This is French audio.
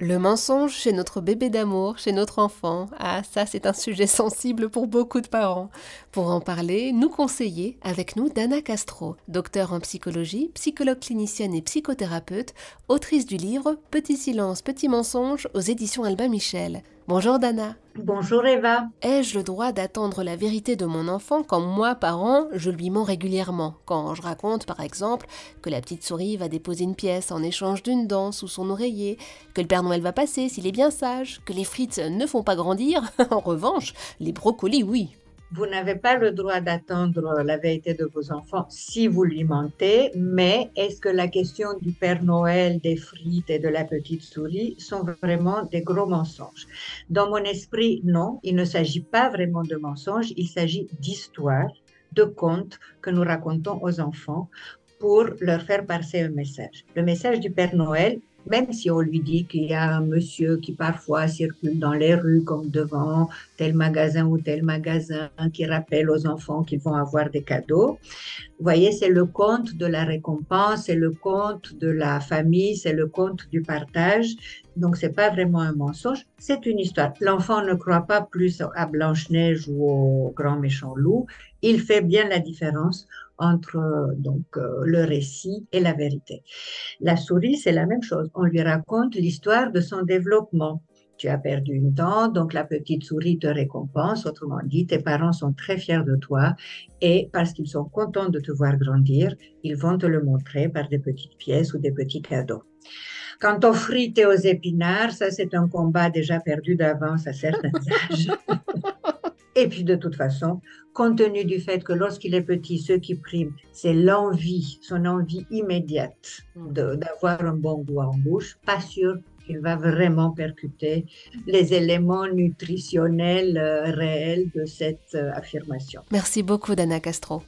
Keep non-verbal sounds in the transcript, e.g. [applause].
Le mensonge chez notre bébé d'amour, chez notre enfant, ah ça c'est un sujet [laughs] sensible pour beaucoup de parents. Pour en parler, nous conseiller avec nous Dana Castro, docteur en psychologie, psychologue clinicienne et psychothérapeute, autrice du livre Petit silence, petit mensonge aux éditions Albin Michel. Bonjour Dana. Bonjour Eva. Ai-je le droit d'attendre la vérité de mon enfant quand moi, parent, je lui mens régulièrement? Quand je raconte, par exemple, que la petite souris va déposer une pièce en échange d'une dent sous son oreiller, que le Père Noël va passer s'il est bien sage, que les frites ne font pas grandir, [laughs] en revanche, les brocolis, oui. Vous n'avez pas le droit d'attendre la vérité de vos enfants si vous lui mentez, mais est-ce que la question du Père Noël, des frites et de la petite souris sont vraiment des gros mensonges? Dans mon esprit, non, il ne s'agit pas vraiment de mensonges, il s'agit d'histoires, de contes que nous racontons aux enfants pour leur faire passer un message. Le message du Père Noël, même si on lui dit qu'il y a un monsieur qui parfois circule dans les rues comme devant tel magasin ou tel magasin qui rappelle aux enfants qu'ils vont avoir des cadeaux. Vous voyez, c'est le conte de la récompense, c'est le conte de la famille, c'est le conte du partage. Donc, c'est pas vraiment un mensonge, c'est une histoire. L'enfant ne croit pas plus à Blanche-Neige ou au grand méchant loup. Il fait bien la différence entre donc euh, le récit et la vérité. La souris, c'est la même chose. On lui raconte l'histoire de son développement. Tu as perdu une dent, donc la petite souris te récompense. Autrement dit, tes parents sont très fiers de toi et parce qu'ils sont contents de te voir grandir, ils vont te le montrer par des petites pièces ou des petits cadeaux. Quant aux frites et aux épinards, ça c'est un combat déjà perdu d'avance à certains [laughs] âges. Et puis de toute façon, compte tenu du fait que lorsqu'il est petit, ce qui prime, c'est l'envie, son envie immédiate mm. d'avoir un bon goût en bouche, pas sûr qu'il va vraiment percuter les éléments nutritionnels euh, réels de cette euh, affirmation. Merci beaucoup, Dana Castro.